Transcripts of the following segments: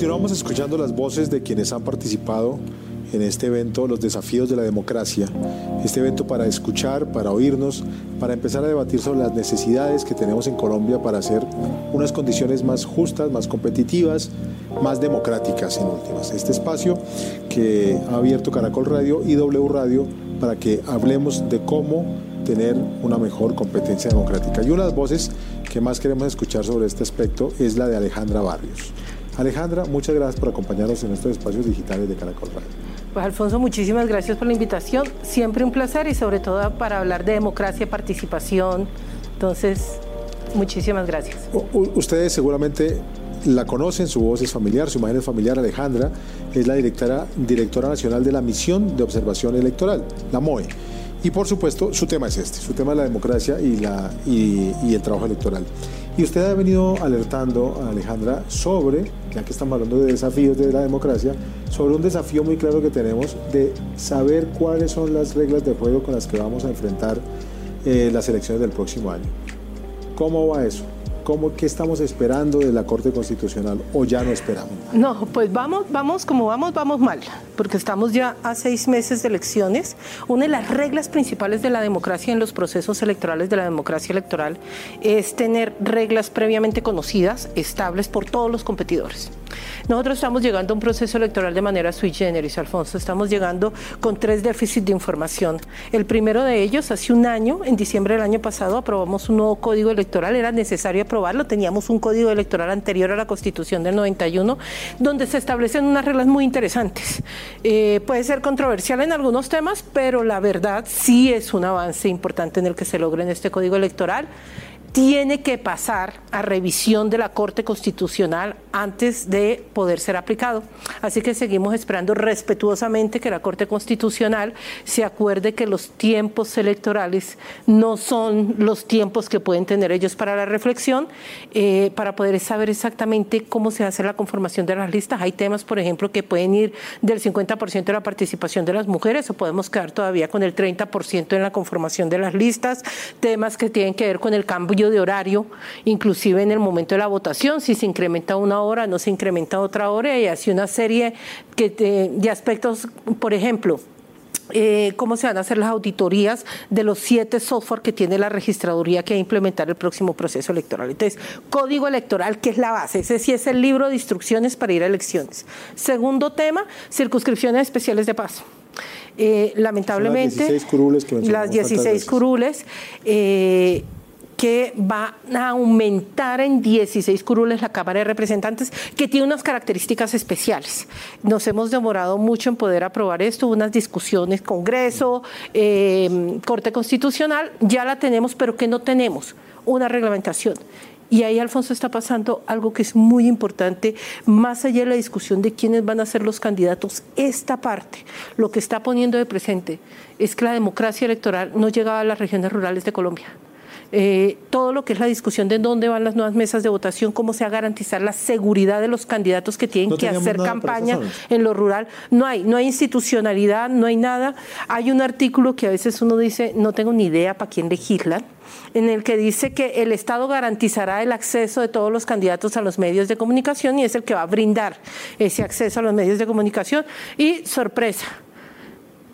Continuamos escuchando las voces de quienes han participado en este evento, los desafíos de la democracia. Este evento para escuchar, para oírnos, para empezar a debatir sobre las necesidades que tenemos en Colombia para hacer unas condiciones más justas, más competitivas, más democráticas en últimas. Este espacio que ha abierto Caracol Radio y W Radio para que hablemos de cómo tener una mejor competencia democrática. Y una de las voces que más queremos escuchar sobre este aspecto es la de Alejandra Barrios. Alejandra, muchas gracias por acompañarnos en estos espacios digitales de Caracol Radio. Pues Alfonso, muchísimas gracias por la invitación. Siempre un placer y sobre todo para hablar de democracia, participación. Entonces, muchísimas gracias. ustedes seguramente la conocen, su voz es familiar, su imagen es familiar. Alejandra es la directora, directora nacional de la Misión de Observación Electoral, la MOE. Y por supuesto, su tema es este, su tema es la democracia y, la, y, el trabajo electoral. Y usted ha venido alertando a Alejandra sobre, ya que estamos hablando de desafíos de la democracia, sobre un desafío muy claro que tenemos de saber cuáles son las reglas de juego con las que vamos a enfrentar eh, las elecciones del próximo año. ¿Cómo va eso? ¿Cómo, ¿Qué estamos esperando de la Corte Constitucional o ya no esperamos? No, pues vamos, vamos, como vamos, vamos mal, porque estamos ya a seis meses de elecciones. Una de las reglas principales de la democracia en los procesos electorales de la democracia electoral es tener reglas previamente conocidas, estables por todos los competidores. Nosotros estamos llegando a un proceso electoral de manera sui generis, Alfonso. Estamos llegando con tres déficits de información. El primero de ellos, hace un año, en diciembre del año pasado, aprobamos un nuevo código electoral. Era necesario aprobarlo. Teníamos un código electoral anterior a la Constitución del 91, donde se establecen unas reglas muy interesantes. Eh, puede ser controversial en algunos temas, pero la verdad sí es un avance importante en el que se logra en este código electoral tiene que pasar a revisión de la Corte Constitucional antes de poder ser aplicado. Así que seguimos esperando respetuosamente que la Corte Constitucional se acuerde que los tiempos electorales no son los tiempos que pueden tener ellos para la reflexión, eh, para poder saber exactamente cómo se hace la conformación de las listas. Hay temas, por ejemplo, que pueden ir del 50% de la participación de las mujeres o podemos quedar todavía con el 30% en la conformación de las listas, temas que tienen que ver con el cambio de horario, inclusive en el momento de la votación, si se incrementa una hora, no se incrementa otra hora, y así una serie de, aspectos, por ejemplo, eh, cómo se van a hacer las auditorías de los siete software que tiene la registraduría que va a implementar el próximo proceso electoral. Entonces, código electoral, que es la base, ese sí es el libro de instrucciones para ir a elecciones. Segundo tema, circunscripciones especiales de paso. Eh, lamentablemente, las 16 curules, que las 16 curules eh, que va a aumentar en 16 curules la Cámara de Representantes, que tiene unas características especiales. Nos hemos demorado mucho en poder aprobar esto, unas discusiones, Congreso, em, Corte Constitucional, ya la tenemos, pero que no tenemos una reglamentación. Y ahí, Alfonso, está pasando algo que es muy importante, más allá de la discusión de quiénes van a ser los candidatos, esta parte, lo que está poniendo de presente es que la democracia electoral no llegaba a las regiones rurales de Colombia. Eh, todo lo que es la discusión de dónde van las nuevas mesas de votación, cómo se va a garantizar la seguridad de los candidatos que tienen que hacer campaña en lo rural. No hay, no hay institucionalidad, no hay nada. Hay un artículo que a veces uno dice, no tengo ni idea para quién legislan, en el que dice que el Estado garantizará el acceso de todos los candidatos a los medios de comunicación y es el que va a brindar ese acceso a los medios de comunicación. Y sorpresa,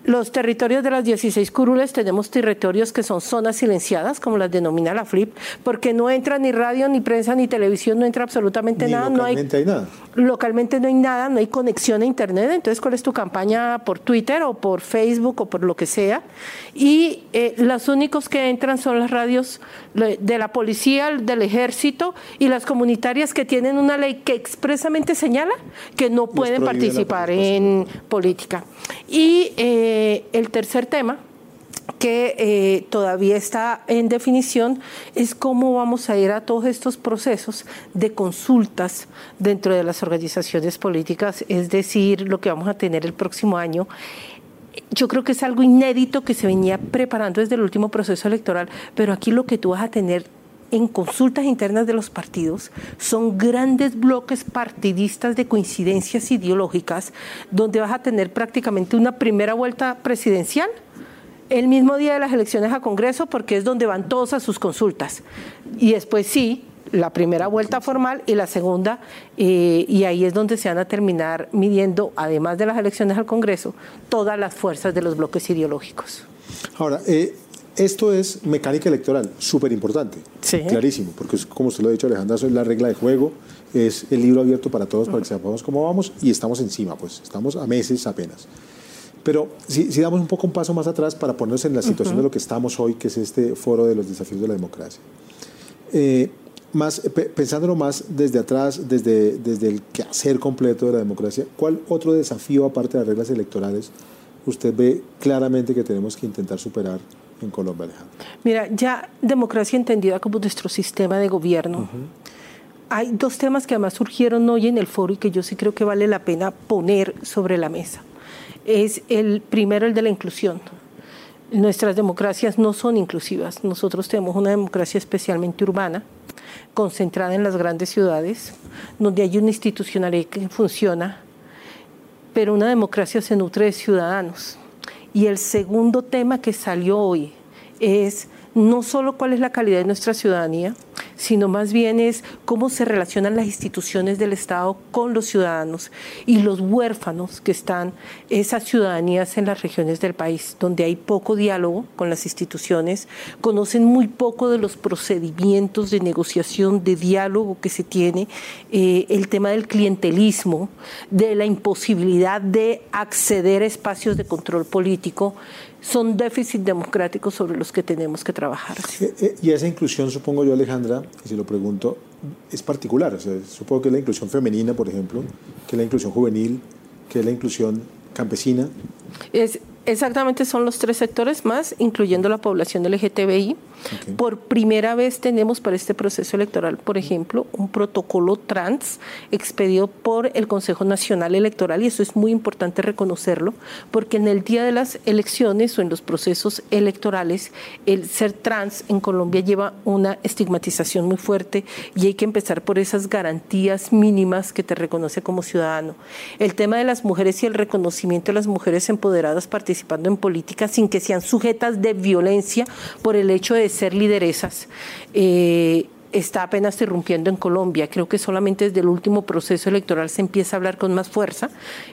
los territorios de las 16 curules tenemos territorios que son zonas silenciadas, como las denomina la FLIP, porque no entra ni radio, ni prensa, ni televisión, no entra absolutamente nada. Localmente no hay, nada. Localmente no hay nada, no hay conexión a Internet. Entonces, ¿cuál es tu campaña por Twitter o por Facebook o por lo que sea? Y eh, los únicos que entran son las radios de la policía, del ejército y las comunitarias que tienen una ley que expresamente señala que no pueden participar en política. Y eh, el tercer tema que eh, todavía está en definición es cómo vamos a ir a todos estos procesos de consultas dentro de las organizaciones políticas, es decir, lo que vamos a tener el próximo año. Yo creo que es algo inédito que se venía preparando desde el último proceso electoral, pero aquí lo que tú vas a tener en consultas internas de los partidos son grandes bloques partidistas de coincidencias ideológicas, donde vas a tener prácticamente una primera vuelta presidencial el mismo día de las elecciones a Congreso, porque es donde van todos a sus consultas. Y después sí, la primera vuelta formal y la segunda, eh, y ahí es donde se van a terminar midiendo, además de las elecciones al Congreso, todas las fuerzas de los bloques ideológicos. Ahora, eh, esto es mecánica electoral, súper importante, clarísimo, porque como usted lo ha dicho Alejandra, eso es la regla de juego, es el libro abierto para todos para que sepamos cómo vamos y estamos encima, pues estamos a meses apenas. Pero si, damos un poco un paso más atrás para ponernos en la situación de lo que estamos hoy, que es este foro de los desafíos de la democracia. Eh, más, pensándolo más desde atrás, desde, desde el quehacer completo de la democracia, ¿cuál otro desafío, aparte de las reglas electorales, usted ve claramente que tenemos que intentar superar en Colombia, Alejandro? Mira, ya democracia entendida como nuestro sistema de gobierno. Hay dos temas que además surgieron hoy en el foro y que yo sí creo que vale la pena poner sobre la mesa es el primero, el de la inclusión. Nuestras democracias no son inclusivas. Nosotros tenemos una democracia especialmente urbana, concentrada en las grandes ciudades, donde hay una institucionalidad que funciona, pero una democracia se nutre de ciudadanos. Y el segundo tema que salió hoy es no solo cuál es la calidad de nuestra ciudadanía, sino más bien es cómo se relacionan las instituciones del Estado con los ciudadanos y los huérfanos que están esas ciudadanías en las regiones del país, donde hay poco diálogo con las instituciones, conocen muy poco de los procedimientos de negociación, de diálogo que se tiene, eh, el tema del clientelismo, de la imposibilidad de acceder a espacios de control político son déficits democráticos sobre los que tenemos que trabajar. Eh, eh, y esa inclusión, supongo yo, Alejandra, y si lo pregunto, es particular. supongo que es la inclusión femenina, por ejemplo, que es la inclusión juvenil, que es la inclusión campesina. Es, exactamente son los tres sectores más, incluyendo la población LGTBI. Por primera vez tenemos para este proceso electoral, por ejemplo, un protocolo trans expedido por el Consejo Nacional Electoral y eso es muy importante reconocerlo porque en el día de las elecciones o en los procesos electorales el ser trans en Colombia lleva una estigmatización muy fuerte y hay que empezar por esas garantías mínimas que te reconoce como ciudadano. El tema de las mujeres y el reconocimiento de las mujeres empoderadas participando en política sin que sean sujetas de violencia por el hecho de ser lideresas. Eh, está apenas irrumpiendo en Colombia. Creo que solamente desde el último proceso electoral se empieza a hablar con más fuerza.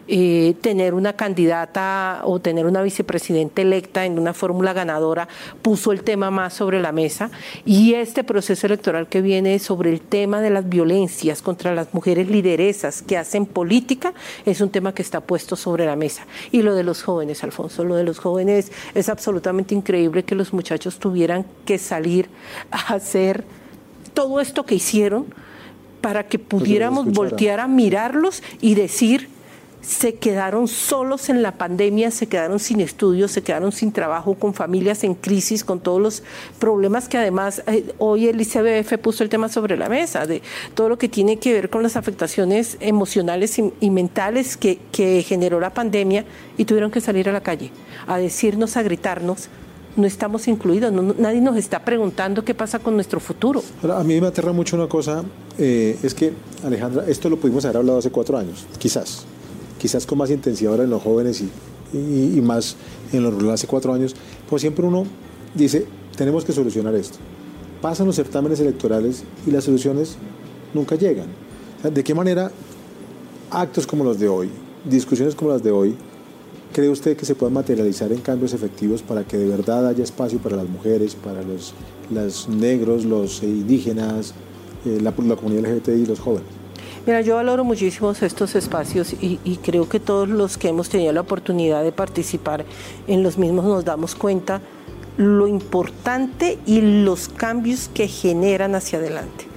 Eh, tener una candidata o tener una vicepresidenta electa en una fórmula ganadora puso el tema más sobre la mesa. Y este proceso electoral que viene sobre el tema de las violencias contra las mujeres lideresas que hacen política es un tema que está puesto sobre la mesa. Y lo de los jóvenes, Alfonso, lo de los jóvenes es absolutamente increíble que los muchachos tuvieran que salir a hacer todo esto que hicieron para que pudiéramos voltear a mirarlos y decir, se quedaron solos en la pandemia, se quedaron sin estudios, se quedaron sin trabajo, con familias en crisis, con todos los problemas que además eh, hoy el ICBF puso el tema sobre la mesa, de todo lo que tiene que ver con las afectaciones emocionales y, mentales que, que generó la pandemia y tuvieron que salir a la calle a decirnos, a gritarnos, no estamos incluidos, nadie nos está preguntando qué pasa con nuestro futuro. a mí me aterra mucho una cosa, eh, es que Alejandra, esto lo pudimos haber hablado hace cuatro años, quizás, quizás con más intensidad ahora en los jóvenes y, y, más en los rurales hace cuatro años, pues siempre uno dice, tenemos que solucionar esto. Pasan los certámenes electorales y las soluciones nunca llegan. ¿De qué manera actos como los de hoy, discusiones como las de hoy, ¿Cree usted que se puedan materializar en cambios efectivos para que de verdad haya espacio para las mujeres, para los, negros, los indígenas, eh, la, comunidad LGBTI y los jóvenes? Mira, yo valoro muchísimo estos espacios y, creo que todos los que hemos tenido la oportunidad de participar en los mismos nos damos cuenta lo importante y los cambios que generan hacia adelante.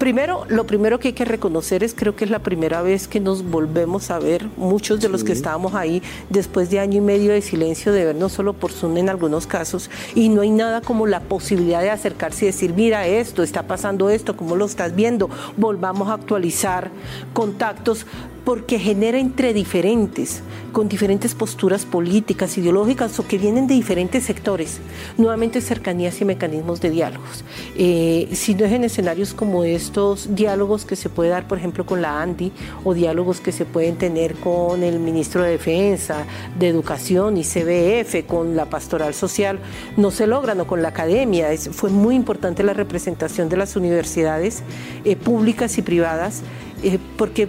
Primero, lo primero que hay que reconocer es creo que es la primera vez que nos volvemos a ver, muchos de los que estábamos ahí después de año y medio de silencio, de vernos solo por Zoom en algunos casos, y no hay nada como la posibilidad de acercarse y decir, mira esto, está pasando esto, ¿cómo lo estás viendo? Volvamos a actualizar contactos porque genera entre diferentes, con diferentes posturas políticas, ideológicas o que vienen de diferentes sectores, nuevamente cercanías y mecanismos de diálogos. Eh, si no es en escenarios como estos, diálogos que se puede dar, por ejemplo, con la ANDI o diálogos que se pueden tener con el ministro de Defensa, de Educación y CBF, con la pastoral social, no se logran o con la academia. fue muy importante la representación de las universidades eh, públicas y privadas, eh, porque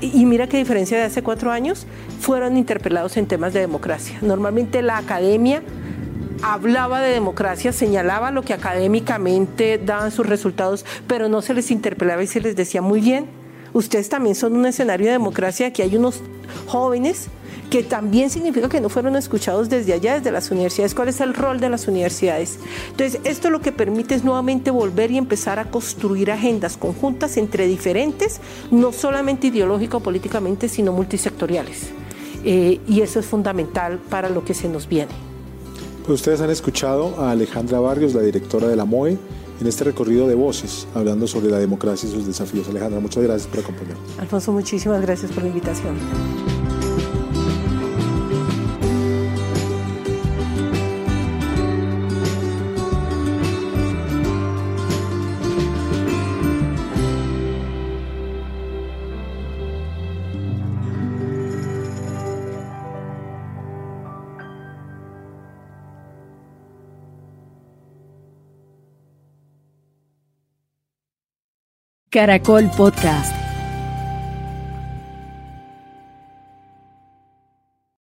y mira qué diferencia de hace cuatro años, fueron interpelados en temas de democracia. Normalmente la academia hablaba de democracia, señalaba lo que académicamente daban sus resultados, pero no se les interpelaba y se les decía muy bien, ustedes también son un escenario de democracia, aquí hay unos jóvenes que también significa que no fueron escuchados desde allá, desde las universidades. ¿Cuál es el rol de las universidades? Entonces, esto lo que permite es nuevamente volver y empezar a construir agendas conjuntas entre diferentes, no solamente ideológico o políticamente, sino multisectoriales. Eh, y eso es fundamental para lo que se nos viene. Pues ustedes han escuchado a Alejandra Barrios, la directora de la MOE, en este recorrido de voces, hablando sobre la democracia y sus desafíos. Alejandra, muchas gracias por acompañarnos. Alfonso, muchísimas gracias por la invitación. Caracol Podcast.